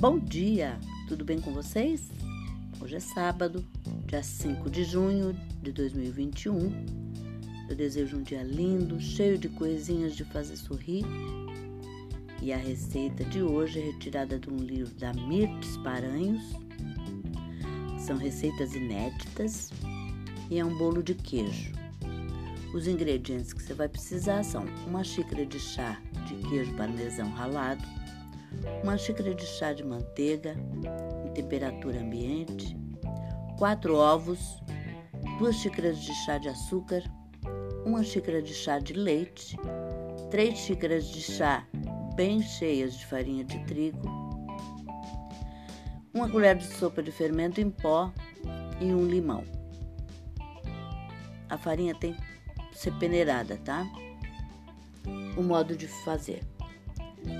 Bom dia, tudo bem com vocês? Hoje é sábado, dia 5 de junho de 2021. Eu desejo um dia lindo, cheio de coisinhas de fazer sorrir. E a receita de hoje é retirada de um livro da Mirtes Paranhos. São receitas inéditas e é um bolo de queijo. Os ingredientes que você vai precisar são uma xícara de chá de queijo parmesão ralado, uma xícara de chá de manteiga em temperatura ambiente, quatro ovos, duas xícaras de chá de açúcar, uma xícara de chá de leite, três xícaras de chá bem cheias de farinha de trigo, uma colher de sopa de fermento em pó e um limão. A farinha tem que ser peneirada, tá? O modo de fazer.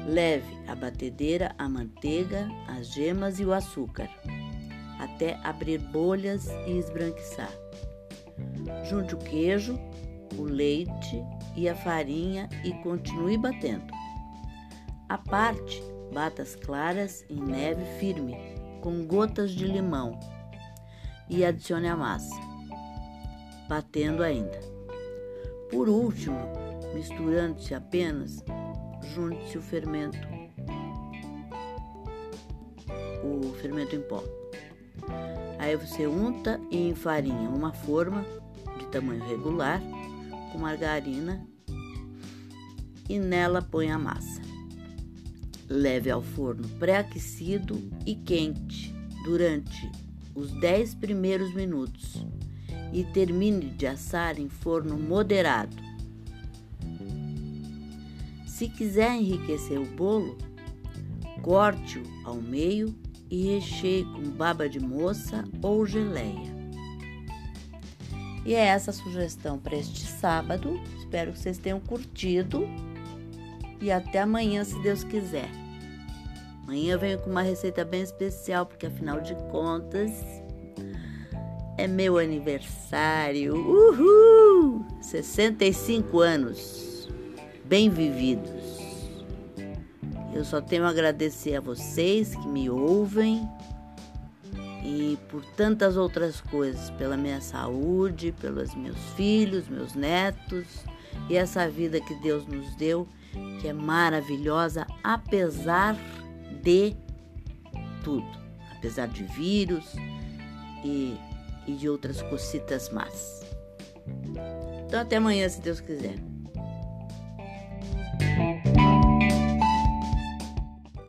Leve a batedeira, a manteiga, as gemas e o açúcar, até abrir bolhas e esbranquiçar. Junte o queijo, o leite e a farinha e continue batendo. A parte, bata as claras em neve firme, com gotas de limão e adicione a massa, batendo ainda. Por último, misturando-se apenas junte-se o fermento, o fermento em pó. Aí você unta e enfarinha uma forma de tamanho regular com margarina e nela põe a massa. Leve ao forno pré-aquecido e quente durante os 10 primeiros minutos e termine de assar em forno moderado se quiser enriquecer o bolo, corte-o ao meio e recheie com baba de moça ou geleia. E é essa a sugestão para este sábado. Espero que vocês tenham curtido. E até amanhã, se Deus quiser. Amanhã eu venho com uma receita bem especial, porque afinal de contas é meu aniversário. Uhul! 65 anos bem vividos. Eu só tenho a agradecer a vocês que me ouvem e por tantas outras coisas, pela minha saúde, pelos meus filhos, meus netos e essa vida que Deus nos deu, que é maravilhosa, apesar de tudo, apesar de vírus e, e de outras cositas más. Então, até amanhã, se Deus quiser. Bye.